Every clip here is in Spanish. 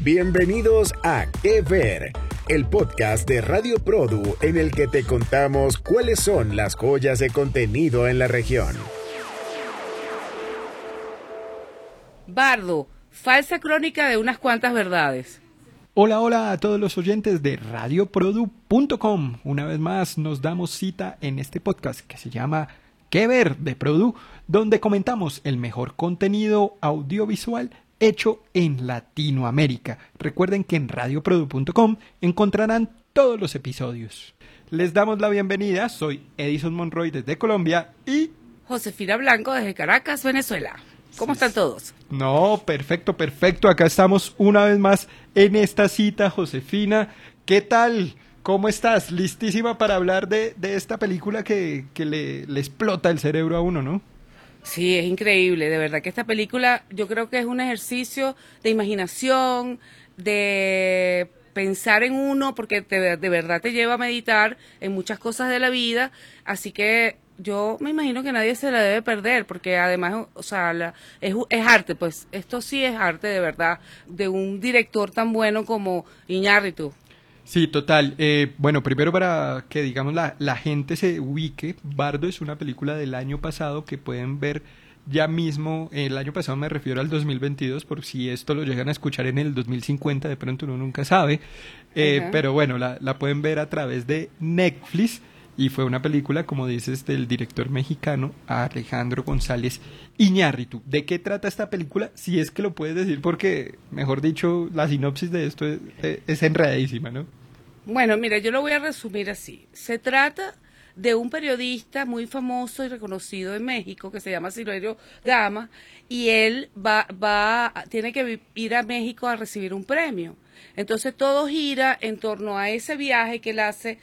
Bienvenidos a Que Ver, el podcast de Radio Produ en el que te contamos cuáles son las joyas de contenido en la región. Bardo, falsa crónica de unas cuantas verdades. Hola, hola a todos los oyentes de radioprodu.com. Una vez más nos damos cita en este podcast que se llama Que ver de Produ, donde comentamos el mejor contenido audiovisual hecho en Latinoamérica. Recuerden que en radioprodu.com encontrarán todos los episodios. Les damos la bienvenida, soy Edison Monroy desde Colombia y Josefina Blanco desde Caracas, Venezuela. ¿Cómo están todos? No, perfecto, perfecto. Acá estamos una vez más en esta cita, Josefina. ¿Qué tal? ¿Cómo estás? Listísima para hablar de, esta película que, le, le explota el cerebro a uno, ¿no? Sí, es increíble, de verdad que esta película yo creo que es un ejercicio de imaginación, de pensar en uno, porque de verdad te lleva a meditar en muchas cosas de la vida, así que yo me imagino que nadie se la debe perder, porque además, o sea, es, es, arte, pues esto sí es arte de verdad, de un director tan bueno como Iñárritu. Sí, total. Eh, bueno, primero para que digamos la, la gente se ubique, Bardo es una película del año pasado que pueden ver ya mismo, el año pasado me refiero al 2022, por si esto lo llegan a escuchar en el 2050, de pronto uno nunca sabe, eh, pero bueno, la, la, pueden ver a través de Netflix y fue una película, como dices, del director mexicano Alejandro González Iñárritu. ¿De qué trata esta película? Si es que lo puedes decir, porque, mejor dicho, la sinopsis de esto es, es enredadísima, ¿no? Bueno, mira, yo lo voy a resumir así. Se trata de un periodista muy famoso y reconocido en México que se llama Silverio Gama y él va, va, tiene que ir a México a recibir un premio. Entonces todo gira en torno a ese viaje que él hace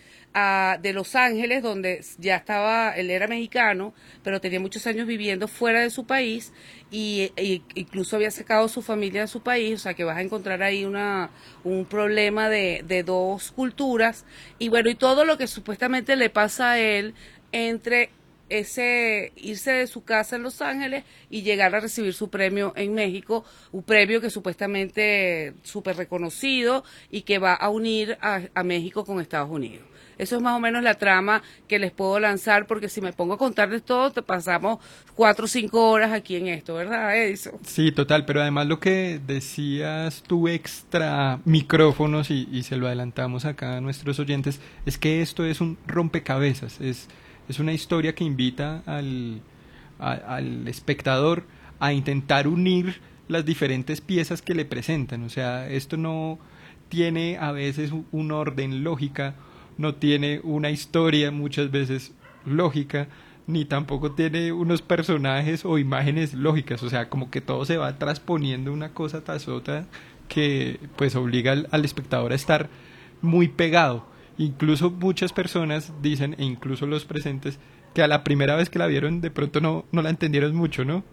de Los Ángeles, donde ya estaba, él era mexicano, pero tenía muchos años viviendo fuera de su país y, incluso había sacado su familia de su país, o sea que vas a encontrar ahí una, un problema de, de dos culturas. Y bueno, y todo lo que supuestamente le pasa a él entre ese irse de su casa en Los Ángeles y llegar a recibir su premio en México, un premio que supuestamente súper reconocido y que va a unir a México con Estados Unidos. Eso es más o menos la trama que les puedo lanzar, porque si me pongo a contarles todo, te pasamos cuatro o cinco horas aquí en esto, ¿verdad, Edison? Sí, total, pero además lo que decías tú extra micrófonos y, y se lo adelantamos acá a nuestros oyentes, es que esto es un rompecabezas, es, es una historia que invita al, espectador a intentar unir las diferentes piezas que le presentan, o sea, esto no tiene a veces un orden lógica no tiene una historia muchas veces lógica, ni tampoco tiene unos personajes o imágenes lógicas, o sea, como que todo se va transponiendo una cosa tras otra que pues obliga al, espectador a estar muy pegado. Incluso muchas personas dicen, e incluso los presentes, que a la primera vez que la vieron de pronto no, no la entendieron mucho, ¿no?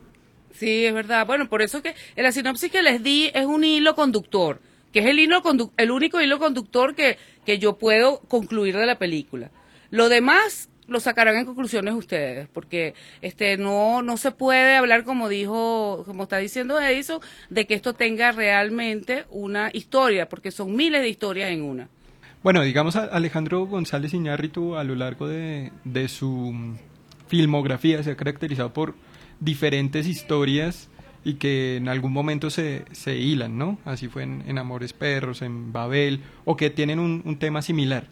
Sí, es verdad. Bueno, por eso que la sinopsis que les di es un hilo conductor que es el, hilo el único hilo conductor que, que yo puedo concluir de la película. Lo demás lo sacarán en conclusiones ustedes, porque este no no se puede hablar como dijo, como está diciendo Edison, de que esto tenga realmente una historia, porque son miles de historias en una. Bueno, digamos Alejandro González Iñárritu a lo largo de, de su filmografía se ha caracterizado por diferentes historias y que en algún momento se, se hilan, ¿no? Así fue en, Amores Perros, en Babel, o que tienen un, tema similar.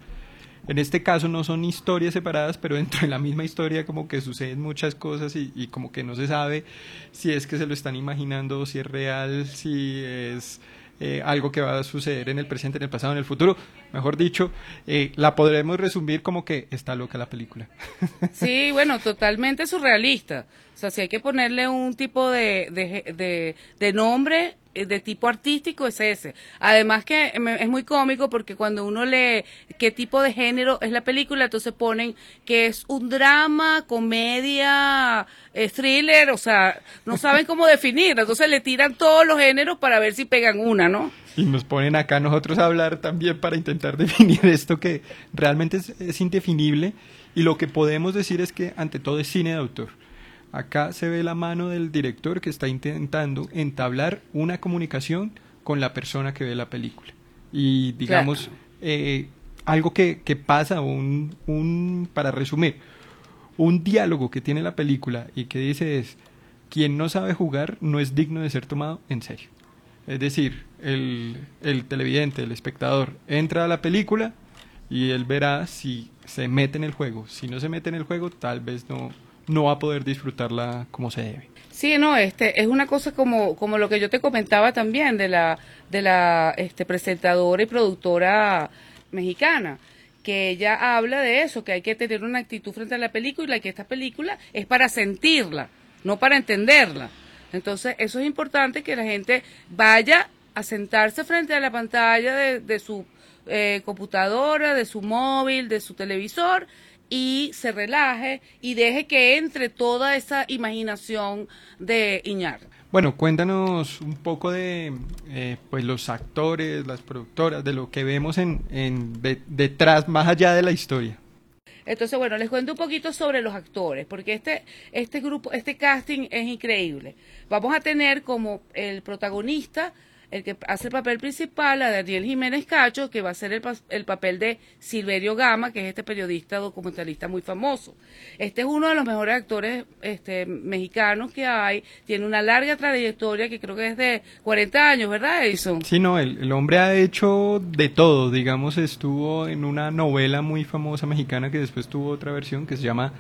En este caso no son historias separadas, pero dentro de la misma historia como que suceden muchas cosas y, y como que no se sabe si es que se lo están imaginando, si es real, si es eh, algo que va a suceder en el presente, en el pasado, en el futuro. Mejor dicho, eh, la podremos resumir como que está loca la película. Sí, bueno, totalmente surrealista. O sea, si hay que ponerle un tipo de, de, de, nombre, de tipo artístico es ese. Además que es muy cómico porque cuando uno lee qué tipo de género es la película, entonces ponen que es un drama, comedia, eh, thriller, o sea, no saben cómo definir, entonces le tiran todos los géneros para ver si pegan una, ¿no? Y nos ponen acá nosotros a hablar también para intentar definir esto que realmente es indefinible y lo que podemos decir es que ante todo es cine de autor Acá se ve la mano del director que está intentando entablar una comunicación con la persona que ve la película. Y digamos, eh, algo que, que pasa, un, un, para resumir, un diálogo que tiene la película y que dice es, quien no sabe jugar no es digno de ser tomado en serio. Es decir, el, el televidente, el espectador, entra a la película y él verá si se mete en el juego. Si no se mete en el juego, tal vez no, no va a poder disfrutarla como se debe. Sí, no, este es una cosa como como lo que yo te comentaba también de la de la este presentadora y productora mexicana que ella habla de eso, que hay que tener una actitud frente a la película y que esta película es para sentirla, no para entenderla. Entonces, eso es importante que la gente vaya a sentarse frente a la pantalla de, de su eh, computadora, de su móvil, de su televisor y se relaje y deje que entre toda esa imaginación de Iñar. Bueno, cuéntanos un poco de eh, pues los actores, las productoras, de lo que vemos en, en detrás, más allá de la historia. Entonces, bueno, les cuento un poquito sobre los actores, porque este, este grupo, este casting es increíble. Vamos a tener como el protagonista el que hace el papel principal, a Daniel Jiménez Cacho, que va a ser el, el, papel de Silverio Gama, que es este periodista documentalista muy famoso. Este es uno de los mejores actores este, mexicanos que hay, tiene una larga trayectoria que creo que es de 40 años, ¿verdad, Edison? Sí, no, el, el hombre ha hecho de todo, digamos, estuvo en una novela muy famosa mexicana que después tuvo otra versión que se llama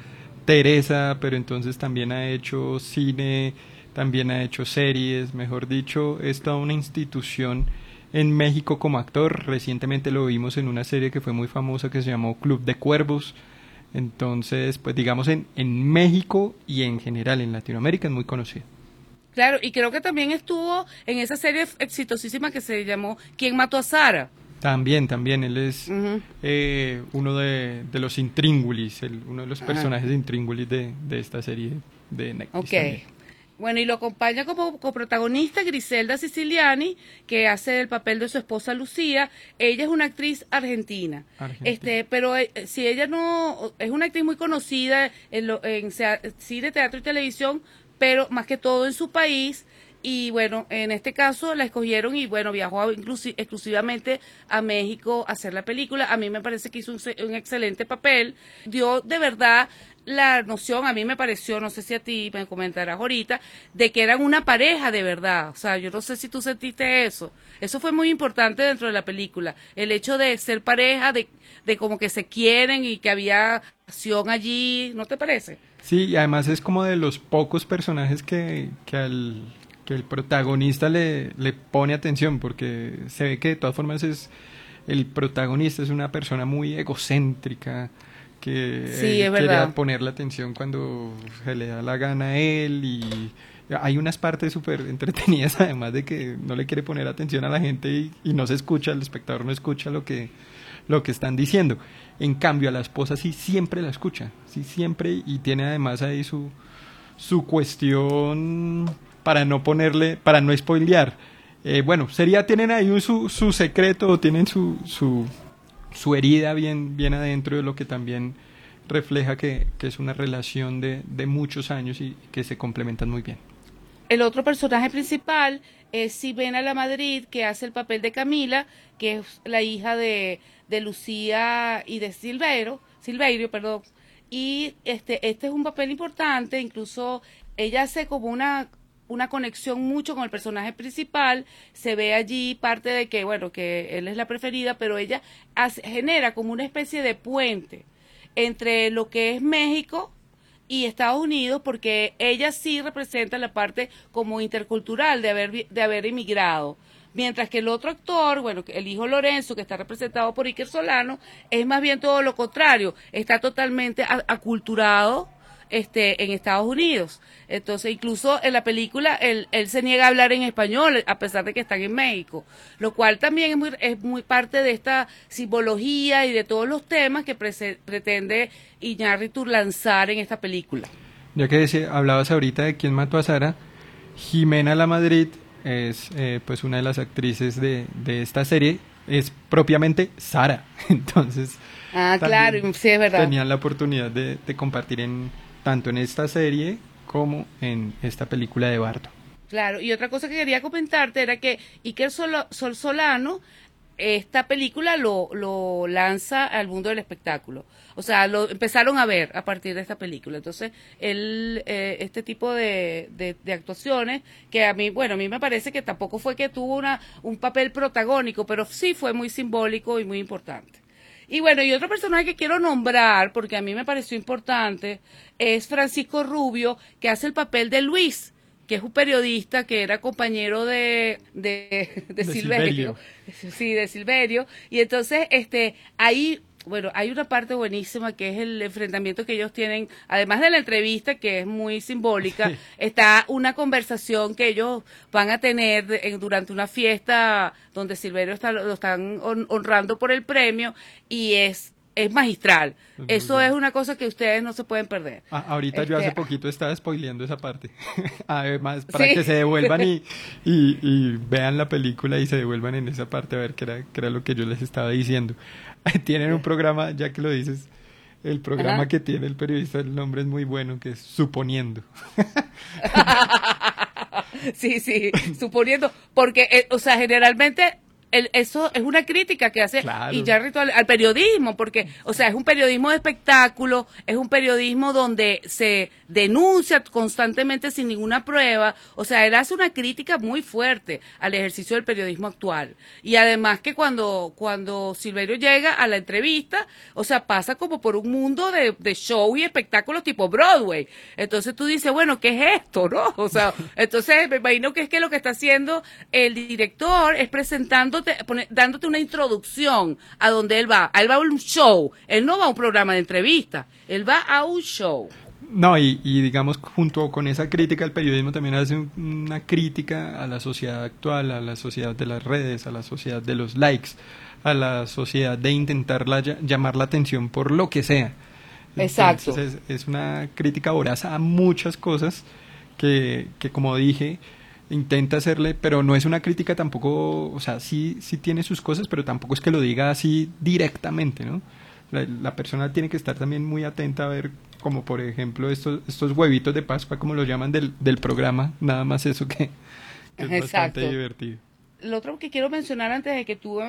Teresa, pero entonces también ha hecho cine también ha hecho series, mejor dicho, es toda una institución en México como actor. Recientemente lo vimos en una serie que fue muy famosa que se llamó Club de Cuervos. Entonces, pues digamos en, en México y en general en Latinoamérica es muy conocido. Claro, y creo que también estuvo en esa serie exitosísima que se llamó ¿Quién mató a Sara? También, también, él es eh, uno de, de, los intríngulis, el, uno de los personajes de intríngulis de, de, esta serie de Netflix. Okay. Bueno, y lo acompaña como coprotagonista Griselda Siciliani, que hace el papel de su esposa Lucía. Ella es una actriz argentina. argentina. Este, pero eh, si ella no es una actriz muy conocida en, lo, en cine, teatro y televisión, pero más que todo en su país. Y bueno, en este caso la escogieron y bueno, viajó exclusivamente a México a hacer la película. A mí me parece que hizo un, un excelente papel. Dio de verdad la noción, a mí me pareció, no sé si a ti me comentarás ahorita, de que eran una pareja de verdad. O sea, yo no sé si tú sentiste eso. Eso fue muy importante dentro de la película. El hecho de ser pareja, de, de como que se quieren y que había acción allí, ¿no te parece? Sí, y además es como de los pocos personajes que, que al que el protagonista le, le pone atención, porque se ve que de todas formas es el protagonista es una persona muy egocéntrica, que sí, eh, quiere poner la atención cuando se le da la gana a él y hay unas partes súper entretenidas además de que no le quiere poner atención a la gente y, y, no se escucha, el espectador no escucha lo que, lo que están diciendo. En cambio a la esposa sí siempre la escucha, sí siempre y tiene además ahí su, su cuestión para no ponerle, para no spoilear. Eh, bueno, sería, tienen ahí un, su, su secreto, tienen su, su, su herida bien, bien adentro de lo que también refleja que, que es una relación de, de, muchos años y que se complementan muy bien. El otro personaje principal es Sibena La Madrid, que hace el papel de Camila, que es la hija de, de Lucía y de Silveiro, Silverio, perdón. Y este, este es un papel importante, incluso ella hace como una una conexión mucho con el personaje principal, se ve allí parte de que, bueno, que él es la preferida, pero ella hace, genera como una especie de puente entre lo que es México y Estados Unidos, porque ella sí representa la parte como intercultural de haber, de haber emigrado. Mientras que el otro actor, bueno, el hijo Lorenzo, que está representado por Iker Solano, es más bien todo lo contrario, está totalmente aculturado este, en Estados Unidos. Entonces, incluso en la película, él, él, se niega a hablar en español, a pesar de que están en México, lo cual también es muy, es muy parte de esta simbología y de todos los temas que pre pretende Iñárritu lanzar en esta película. Ya que decía, hablabas ahorita de quién mató a Sara, Jimena La Madrid es eh, pues una de las actrices de, de esta serie, es propiamente Sara. Entonces, ah, claro, sí, es verdad. Tenían la oportunidad de, de compartir en, tanto en esta serie como en esta película de Bardo. Claro, y otra cosa que quería comentarte era que Iker Sol, Sol Solano esta película lo, lo lanza al mundo del espectáculo. O sea, lo empezaron a ver a partir de esta película. Entonces, él, eh, este tipo de, de, actuaciones, que a mí, bueno, a mí me parece que tampoco fue que tuvo una, un papel protagónico, pero sí fue muy simbólico y muy importante. Y bueno, y otro personaje que quiero nombrar, porque a mí me pareció importante, es Francisco Rubio, que hace el papel de Luis que es un periodista que era compañero de, de, Silverio. Sí, de Silverio. Y entonces, este, ahí bueno, hay una parte buenísima que es el enfrentamiento que ellos tienen, además de la entrevista que es muy simbólica, está una conversación que ellos van a tener durante una fiesta donde Silverio está, lo están honrando por el premio y es es magistral. Eso es una cosa que ustedes no se pueden perder. Ah, ahorita yo hace este, poquito estaba spoileando esa parte. Además, para que se devuelvan y, y, vean la película y se devuelvan en esa parte a ver qué era, qué era lo que yo les estaba diciendo. Tienen un programa, ya que lo dices, el programa que tiene el periodista, el nombre es muy bueno, que es Suponiendo. sí, sí, suponiendo, porque, eh, o sea, generalmente eso es una crítica que hace y ya al, al, periodismo, porque, o sea, es un periodismo de espectáculo, es un periodismo donde se denuncia constantemente sin ninguna prueba, o sea, él hace una crítica muy fuerte al ejercicio del periodismo actual. Y además que cuando, cuando Silverio llega a la entrevista, o sea, pasa como por un mundo de, de show y espectáculos tipo Broadway. Entonces tú dices, bueno, ¿qué es esto, no? O sea, entonces me imagino que es que lo que está haciendo el director es presentando dándote una introducción a donde él va. Él va a un show, él no va a un programa de entrevista, él va a un show. No, y, digamos, junto con esa crítica, el periodismo también hace una crítica a la sociedad actual, a la sociedad de las redes, a la sociedad de los likes, a la sociedad de intentar llamar la atención por lo que sea. Exacto. Entonces, es, es, una crítica voraz a muchas cosas que, que como dije, intenta hacerle, pero no es una crítica tampoco, o sea, sí, sí tiene sus cosas, pero tampoco es que lo diga así directamente, ¿no? La, persona tiene que estar también muy atenta a ver, como por ejemplo estos, estos huevitos de Pascua, como lo llaman del, del programa, nada más eso que, es bastante divertido. Lo otro que quiero mencionar antes de que tú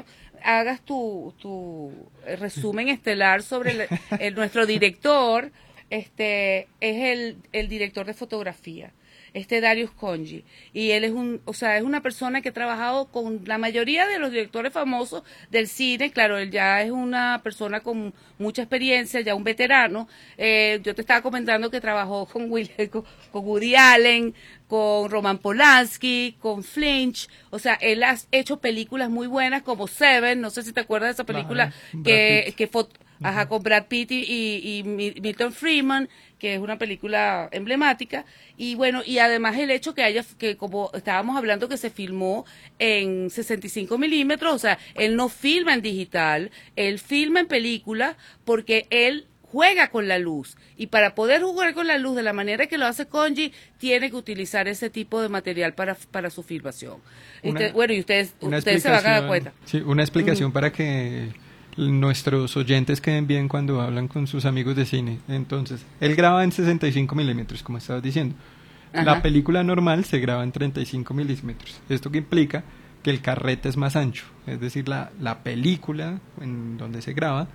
hagas tu, tu resumen estelar sobre el, nuestro director, este es el, el director de fotografía este Darius Conji. Y él es un, o sea, es una persona que ha trabajado con la mayoría de los directores famosos del cine. Claro, él ya es una persona con mucha experiencia, ya un veterano. Eh, yo te estaba comentando que trabajó con, Will, con, Woody Allen, con Roman Polanski, con Flinch. O sea, él ha hecho películas muy buenas como Seven, no sé si te acuerdas de esa película que, que fue Ajá, con Brad Pitt y, Milton Freeman, que es una película emblemática. Y bueno, y además el hecho que haya, que como estábamos hablando, que se filmó en 65 milímetros, o sea, él no filma en digital, él filma en película porque él juega con la luz. Y para poder jugar con la luz de la manera que lo hace Conji, tiene que utilizar ese tipo de material para, para su filmación. bueno, y ustedes, ustedes se van a dar cuenta. Sí, una explicación para que nuestros oyentes queden bien cuando hablan con sus amigos de cine. Entonces, él graba en 65 milímetros, como estabas diciendo. La película normal se graba en 35 milímetros. Esto que implica que el carrete es más ancho. Es decir, la, la película en donde se graba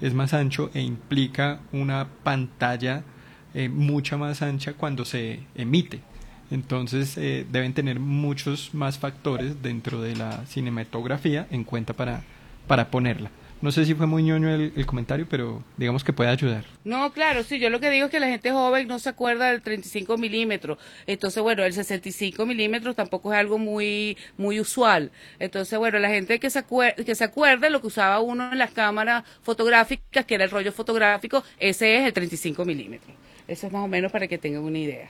es más ancho e implica una pantalla eh, mucha más ancha cuando se emite. Entonces eh, deben tener muchos más factores dentro de la cinematografía en cuenta para, para ponerla. No sé si fue muy ñoño el, comentario, pero digamos que puede ayudar. No, claro, sí, yo lo que digo es que la gente joven no se acuerda del 35 milímetros. Entonces, bueno, el 65 milímetros tampoco es algo muy muy usual. Entonces, bueno, la gente que se, acuerde, que se acuerde lo que usaba uno en las cámaras fotográficas, que era el rollo fotográfico, ese es el 35 milímetros. Eso es más o menos para que tengan una idea.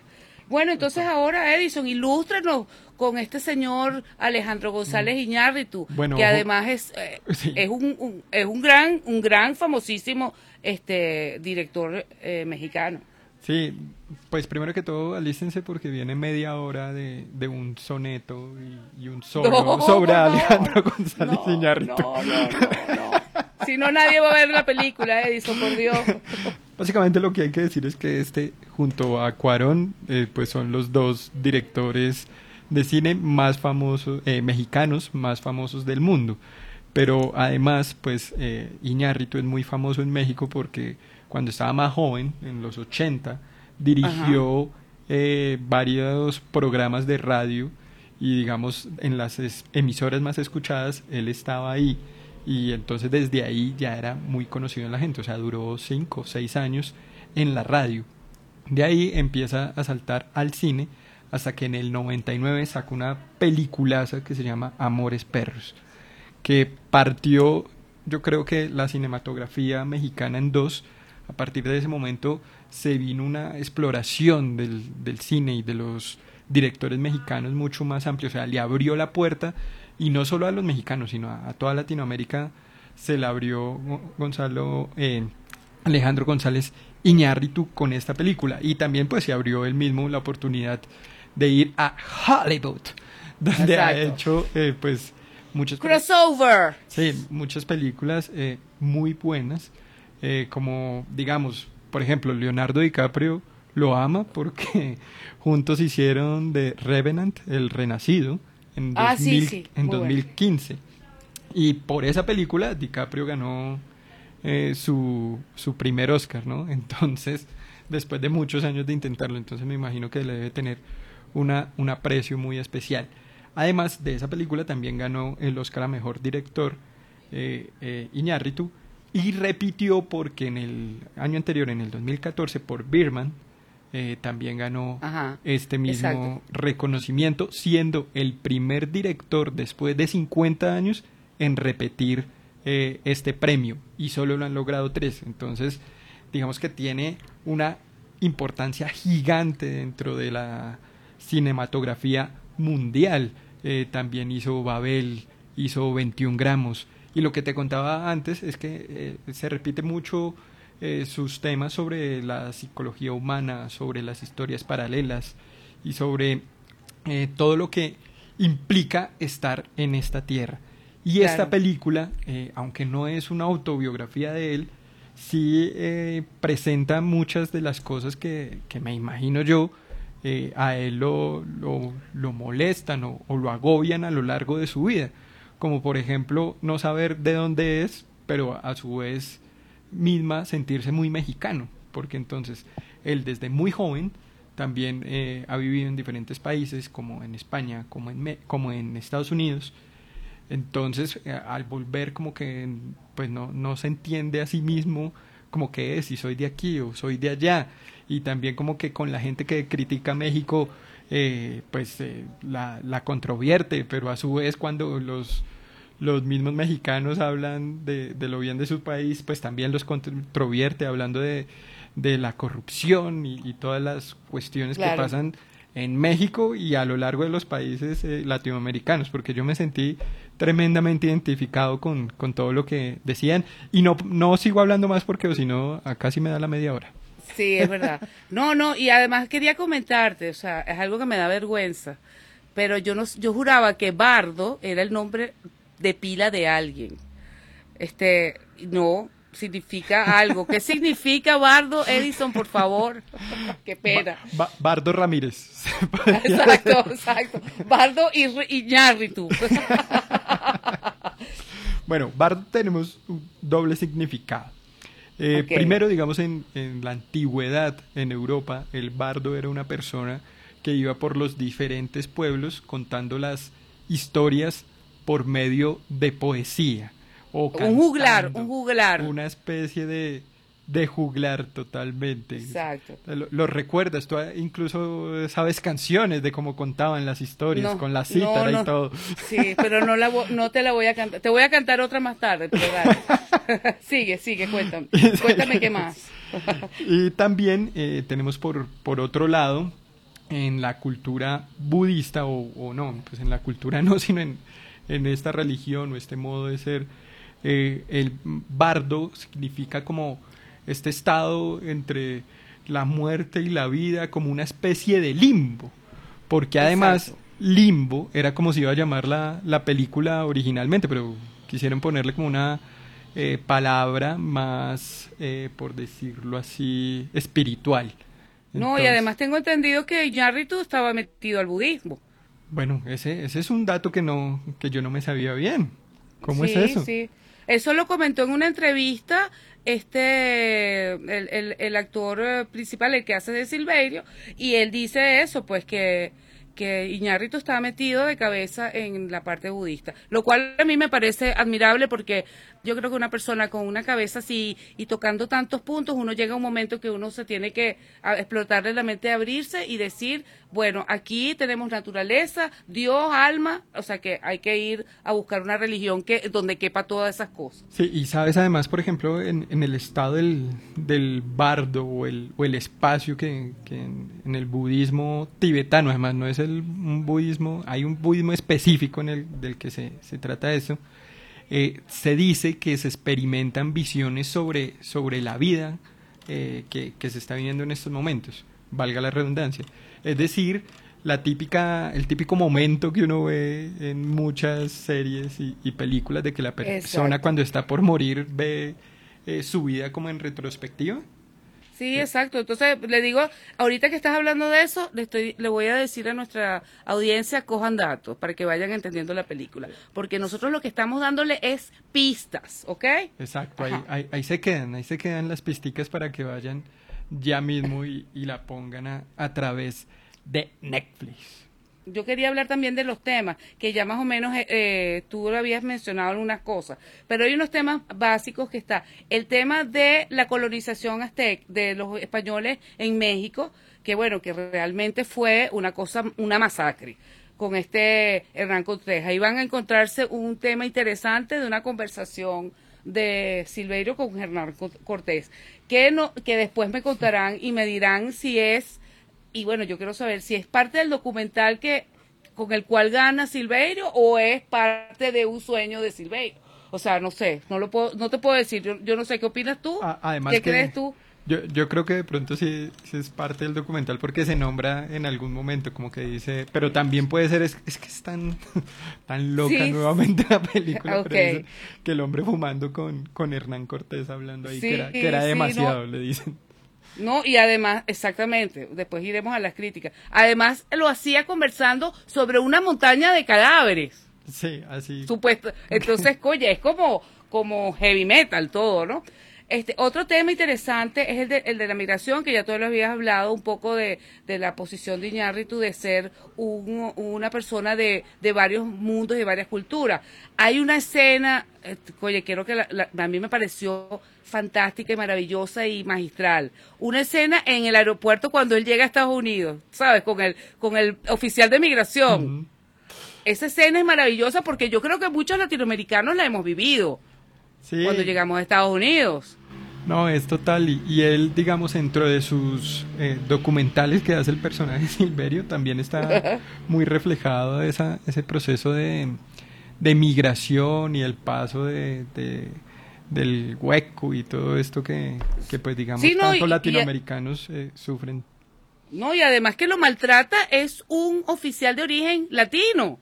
Bueno, entonces ahora, Edison, ilústrenos con este señor Alejandro González mm. Iñárritu, que además es, eh, es, un, es un gran, un gran famosísimo este director eh, mexicano. Sí, pues primero que todo, alístense porque viene media hora de, de un soneto y, un solo sobre Alejandro González Iñárritu. No, no, no, Si no, nadie va a ver la película, Edison, por Dios. básicamente lo que hay que decir es que este, junto a Cuarón, eh, pues son los dos directores de cine más famosos, eh, mexicanos más famosos del mundo. Pero además, pues eh, Iñárritu es muy famoso en México porque cuando estaba más joven, en los 80, dirigió eh, varios programas de radio y digamos en las emisoras más escuchadas él estaba ahí y entonces desde ahí ya era muy conocido en la gente, o sea, duró cinco o seis años en la radio. De ahí empieza a saltar al cine hasta que en el 99 sacó una peliculaza que se llama Amores Perros, que partió, yo creo que la cinematografía mexicana en dos, a partir de ese momento se vino una exploración del, del cine y de los directores mexicanos mucho más amplio, o sea, le abrió la puerta y no solo a los mexicanos, sino a, toda Latinoamérica se le abrió Gonzalo eh, Alejandro González Iñárritu con esta película. Y también pues se abrió él mismo la oportunidad de ir a Hollywood donde ha hecho eh, pues muchas crossover. Sí muchas películas eh, muy buenas como digamos por ejemplo Leonardo DiCaprio lo ama porque juntos hicieron de Revenant el Renacido en, ah, en 2015. Y por esa película DiCaprio ganó eh, su, su primer Oscar, ¿no? Entonces, después de muchos años de intentarlo, entonces me imagino que le debe tener una, un aprecio muy especial. Además de esa película también ganó el Oscar a Mejor Director eh, eh, Iñárritu y repitió porque en el año anterior, en el 2014, por Birman, eh, también ganó este mismo reconocimiento, siendo el primer director después de 50 años en repetir eh, este premio y solo lo han logrado tres. Entonces, digamos que tiene una importancia gigante dentro de la cinematografía mundial. Eh, también hizo Babel, hizo 21 gramos. Y lo que te contaba antes es que se repite mucho eh, sus temas sobre la psicología humana, sobre las historias paralelas y sobre eh, todo lo que implica estar en esta tierra. Y esta película, eh, aunque no es una autobiografía de él, sí presenta muchas de las cosas que, que me imagino yo a él lo, lo, molestan o, o, lo agobian a lo largo de su vida. Como por ejemplo no saber de dónde es, pero a su vez misma sentirse muy mexicano, porque entonces él desde muy joven también eh, ha vivido en diferentes países, como en España, como en, como en Estados Unidos. Entonces, eh, al volver como que pues no, no se entiende a sí mismo como que es, si soy de aquí o soy de allá. Y también como que con la gente que critica México, eh, pues la, la controvierte, pero a su vez cuando los los mismos mexicanos hablan de, de, lo bien de su país, pues también los controvierte hablando de, de la corrupción y, todas las cuestiones que pasan en México y a lo largo de los países eh, latinoamericanos, porque yo me sentí tremendamente identificado con, con, todo lo que decían y no, no sigo hablando más porque si no, casi me da la media hora. Sí, es verdad. No, no, y además quería comentarte, o sea, es algo que me da vergüenza, pero yo no yo juraba que Bardo era el nombre de pila de alguien. Este, no, significa algo. ¿Qué significa Bardo Edison, por favor? Qué pena. Bardo Ramírez. exacto, exacto. Bardo y Iñárritu. bueno, Bardo tenemos un doble significado. Eh, primero, digamos, en, en la antigüedad en Europa, el bardo era una persona que iba por los diferentes pueblos contando las historias por medio de poesía. O un juglar, un juglar. Una especie de, de juglar totalmente. Exacto. Lo, recuerdas, tú incluso sabes canciones de cómo contaban las historias, con la cítara y todo. Sí, pero no, la, no te la voy a cantar. Te voy a cantar otra más tarde, pero sigue, sigue, cuéntame. Cuéntame qué más. y también eh, tenemos por, por otro lado, en la cultura budista, o, o no, pues en la cultura no, sino en, en esta religión o este modo de ser, eh, el bardo significa como este estado entre la muerte y la vida, como una especie de limbo, porque además limbo era como se iba a llamar la, la película originalmente, pero quisieron ponerle como una eh, palabra más, eh, por decirlo así, espiritual. no, y además tengo entendido que Iñárritu estaba metido al budismo. Bueno, ese, ese es un dato que, no, que yo no me sabía bien. ¿Cómo es eso? Sí, eso lo comentó en una entrevista este el, el, el actor eh, principal, el que hace de Silverio, y él dice eso, pues que que Iñárritu estaba metido de cabeza en la parte budista, lo cual a mí me parece admirable porque yo creo que una persona con una cabeza así y tocando tantos puntos, uno llega a un momento que uno se tiene que explotarle la mente, abrirse y decir, bueno, aquí tenemos naturaleza, Dios, alma, o sea que hay que ir a buscar una religión que donde quepa todas esas cosas. Sí, y sabes además, por ejemplo, en, el estado del, del bardo o el, o el espacio que, en, el budismo tibetano, además no es el un budismo, hay un budismo específico en el del que se, se trata eso, eh, se dice que se experimentan visiones sobre, sobre la vida eh, que, se está viviendo en estos momentos, valga la redundancia. Es decir, la típica, el típico momento que uno ve en muchas series y, películas de que la persona cuando está por morir ve eh, su vida como en retrospectiva. Sí, exacto. Entonces, le digo, ahorita que estás hablando de eso, le, estoy, le voy a decir a nuestra audiencia, cojan datos para que vayan entendiendo la película. Porque nosotros lo que estamos dándole es pistas, ¿ok? Exacto, ahí, ahí, se quedan, ahí se quedan las pisticas para que vayan ya mismo y, la pongan a, a través de Netflix yo quería hablar también de los temas, que ya más o menos eh, eh, tú lo habías mencionado algunas cosas, pero hay unos temas básicos que está. El tema de la colonización aztec de los españoles en México, que bueno, que realmente fue una cosa, una masacre con este Hernán Cortés. Ahí van a encontrarse un tema interesante de una conversación de Silverio con Hernán Cortés, que, no, que después me contarán y me dirán si es y bueno, yo quiero saber si es parte del documental que con el cual gana Silverio o es parte de un sueño de Silverio. O sea, no sé, no lo puedo, no te puedo decir. Yo, yo no sé qué opinas tú. Ah, además ¿Qué crees tú? Yo, yo creo que de pronto sí, es parte del documental porque se nombra en algún momento, como que dice, pero también puede ser, es, que es tan, tan loca nuevamente la película, que el hombre fumando con, con Hernán Cortés hablando ahí, que era, que era demasiado, le dicen. No, y además, exactamente, después iremos a las críticas. Además, lo hacía conversando sobre una montaña de cadáveres. Sí, así. Supuesto. Entonces, oye, es como, como heavy metal todo, ¿no? Este, otro tema interesante es el de, el de la migración, que ya tú lo habías hablado un poco de, de la posición de Iñárritu de ser un, una persona de, de varios mundos y varias culturas. Hay una escena, eh, oye, quiero que a mí me pareció fantástica y maravillosa y magistral. Una escena en el aeropuerto cuando él llega a Estados Unidos, ¿sabes? Con el, con el oficial de migración. Esa escena es maravillosa porque yo creo que muchos latinoamericanos la hemos vivido cuando llegamos a Estados Unidos. No, es total. Y, él, digamos, dentro de sus eh, documentales que hace el personaje Silverio, también está muy reflejado esa, ese proceso de, de migración y el paso de, del hueco y todo esto que, que pues, digamos, tanto latinoamericanos eh, sufren. No, y además que lo maltrata es un oficial de origen latino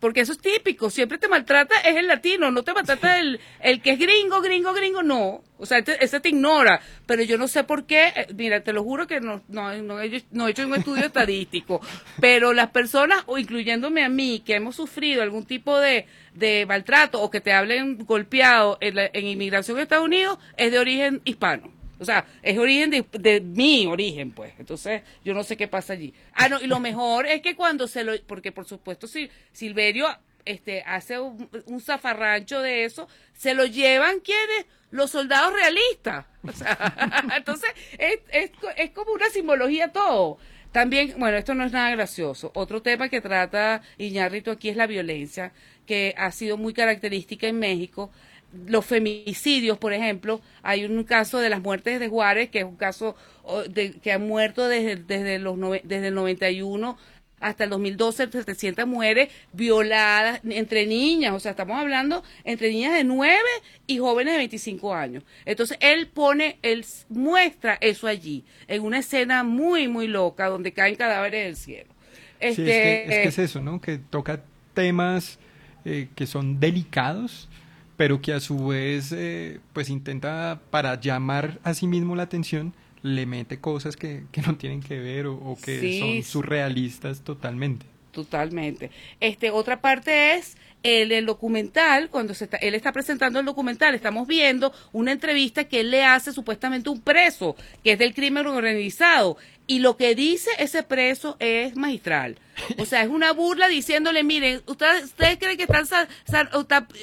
porque eso es típico, siempre te maltrata es el latino, no te maltrata el, el que es gringo, gringo, gringo, no, o sea, ese te ignora, pero yo no sé por qué, eh, mira, te lo juro que no, no, no, he, hecho un estudio estadístico, pero las personas, o incluyéndome a mí, que hemos sufrido algún tipo de, de maltrato o que te hablen golpeado en, en inmigración a Estados Unidos, es de origen hispano. O sea, es origen de, mi origen, pues. Entonces, yo no sé qué pasa allí. Ah, no, y lo mejor es que cuando se lo, porque por supuesto si Silverio este, hace un, zafarrancho de eso, se lo llevan quienes, los soldados realistas. O sea, entonces es, es, es como una simbología todo. También, bueno, esto no es nada gracioso. Otro tema que trata Iñárritu aquí es la violencia, que ha sido muy característica en México los femicidios, por ejemplo, hay un caso de las muertes de Juárez, que es un caso de, que ha muerto desde, desde, los, desde el 91 hasta el 2012, 700 mujeres violadas entre niñas, o sea, estamos hablando entre niñas de 9 y jóvenes de 25 años. Entonces, él pone, él muestra eso allí, en una escena muy, muy loca, donde caen cadáveres del cielo. Este, es, que, es, eso, ¿no? Que toca temas eh, que son delicados, pero que a su vez eh, pues intenta para llamar a sí mismo la atención le mete cosas que, que no tienen que ver o, o que Sí. son surrealistas totalmente. Totalmente. Este, otra parte es el, el documental, cuando se está, él está presentando el documental, estamos viendo una entrevista que él le hace supuestamente un preso, que es del crimen organizado, y lo que dice ese preso es magistral. O sea, es una burla diciéndole, miren, ustedes, ustedes creen que están,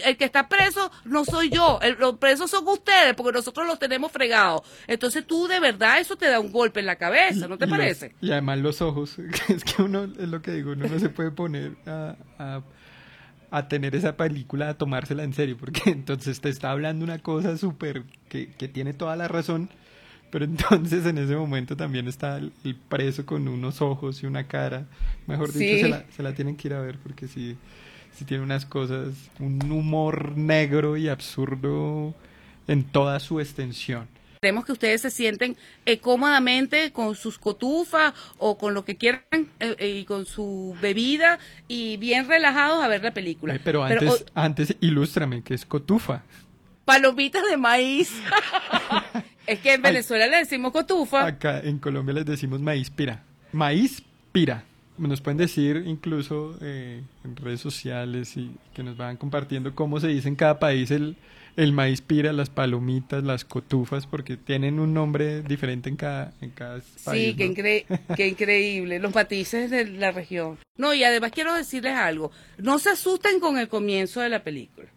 el que está preso no soy yo, el- los presos son ustedes, porque nosotros los tenemos fregados. Entonces tú de verdad eso te da un golpe en la cabeza, ¿no te Y los- parece? y además los ojos, es que uno, es lo que digo, uno no se puede poner a, a, a tener esa película, a tomársela en serio, porque entonces te está hablando una cosa súper que, que tiene toda la razón, pero entonces en ese momento también está el, el preso con unos ojos y una cara, mejor dicho, Sí. se la, se la tienen que ir a ver, porque sí, sí tiene unas cosas, un humor negro y absurdo en toda su extensión. Queremos que ustedes se sienten eh, cómodamente con sus cotufas o con lo que quieran eh, eh, y con su bebida y bien relajados a ver la película. Eh, pero antes, o- antes ilústrame, que es cotufa. palomitas de maíz. es que en Venezuela le decimos cotufa. Acá en Colombia les decimos maíz pira. Maíz pira. Nos pueden decir incluso eh, en redes sociales y que nos van compartiendo cómo se dice en cada país el, el maíz pira, las palomitas, las cotufas, porque tienen un nombre diferente en cada, en cada país. Sí, qué, ¿no? incre- qué increíble, los matices de la región. No, y además quiero decirles algo, no se asusten con el comienzo de la película.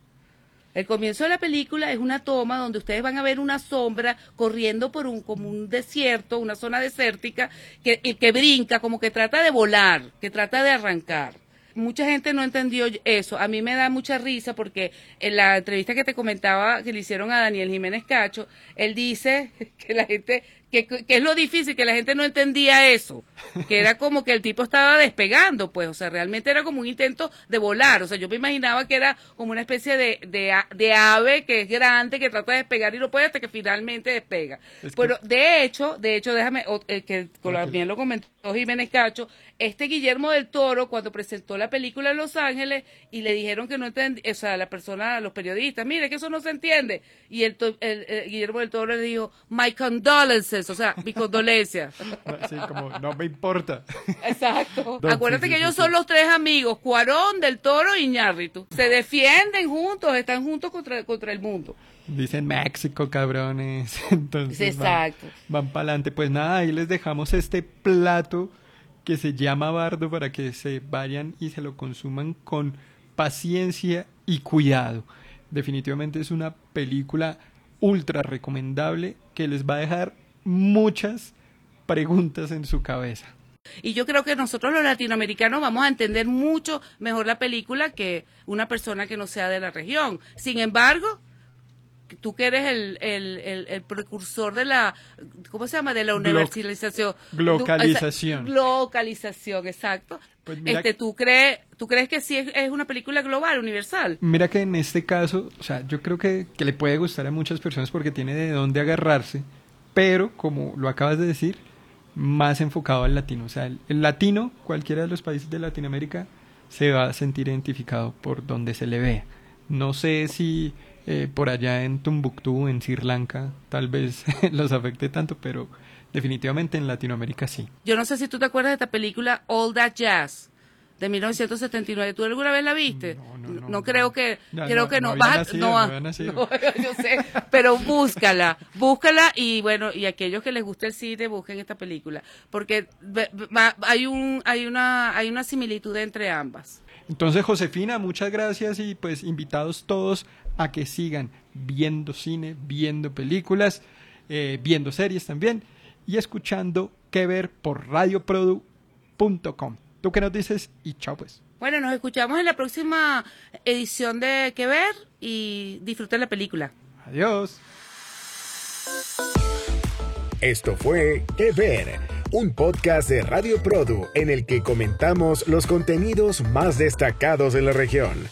El comienzo de la película es una toma donde ustedes van a ver una sombra corriendo por un como un desierto, una zona desértica que que brinca, como que trata de volar, que trata de arrancar. Mucha gente no entendió eso. A mí me da mucha risa porque en la entrevista que te comentaba que le hicieron a Daniel Jiménez Cacho, él dice que la gente que, que es lo difícil, que la gente no entendía eso, que era como que el tipo estaba despegando, pues, o sea, realmente era como un intento de volar, o sea, yo me imaginaba que era como una especie de, de, a- de ave que es grande, que trata de despegar y no puede hasta que finalmente despega. Es que- Pero de hecho, de hecho, déjame, eh, que bien lo comentó Jiménez Cacho, este Guillermo del Toro, cuando presentó la película en Los Ángeles y le dijeron que no entendía, o sea, la persona, los periodistas, mire que eso no se entiende. Y el, el- el Guillermo del Toro le dijo, my condolences, o sea, mi condolencia. Sí, como no me importa. Exacto. Acuérdate sí, que sí, ellos sí, son los tres amigos, Cuarón, Del Toro y Ñarritu. Se defienden juntos, están juntos contra, contra el mundo. Dicen México, cabrones. Entonces van- Exacto. van para adelante. Pues nada, ahí les dejamos este plato que se llama bardo para que se vayan y se lo consuman con paciencia y cuidado. Definitivamente es una película ultra recomendable que les va a dejar muchas preguntas en su cabeza. Y yo creo que nosotros los latinoamericanos vamos a entender mucho mejor la película que una persona que no sea de la región. Sin embargo, tú que eres el, el, el, el precursor de la, ¿cómo se llama? De la universalización. glocalización. Tú- o sea, glocalización, exacto. Pues este, ¿tú, crees, ¿Tú crees que sí es, es una película global, universal? Mira que en este caso, o sea, yo creo que, que le puede gustar a muchas personas porque tiene de dónde agarrarse, pero como lo acabas de decir, más enfocado al latino. O sea, el, latino, cualquiera de los países de Latinoamérica, se va a sentir identificado por donde se le vea. No sé si eh, por allá en Tumbuctú, en Sri Lanka, tal vez los afecte tanto, pero definitivamente en Latinoamérica sí. Yo no sé si tú te acuerdas de esta película All That Jazz de 1979. ¿Tú alguna vez la viste? No, no, no, creo no. que Ya, creo que no. no había Vas nacido, no, no ha- había nacido. no, yo sé, pero búscala, búscala y bueno, y aquellos que les guste el cine busquen esta película, porque hay un hay una hay una similitud entre ambas. Entonces, Josefina, muchas gracias y pues invitados todos a que sigan viendo cine, viendo películas, eh, viendo series también y escuchando que ver por radioprodu.com. ¿Tú qué nos dices? Y chao pues. Bueno, nos escuchamos en la próxima edición de Que ver y disfruten la película. Adiós. Esto fue Que Ver, un podcast de Radio Produ en el que comentamos los contenidos más destacados de la región.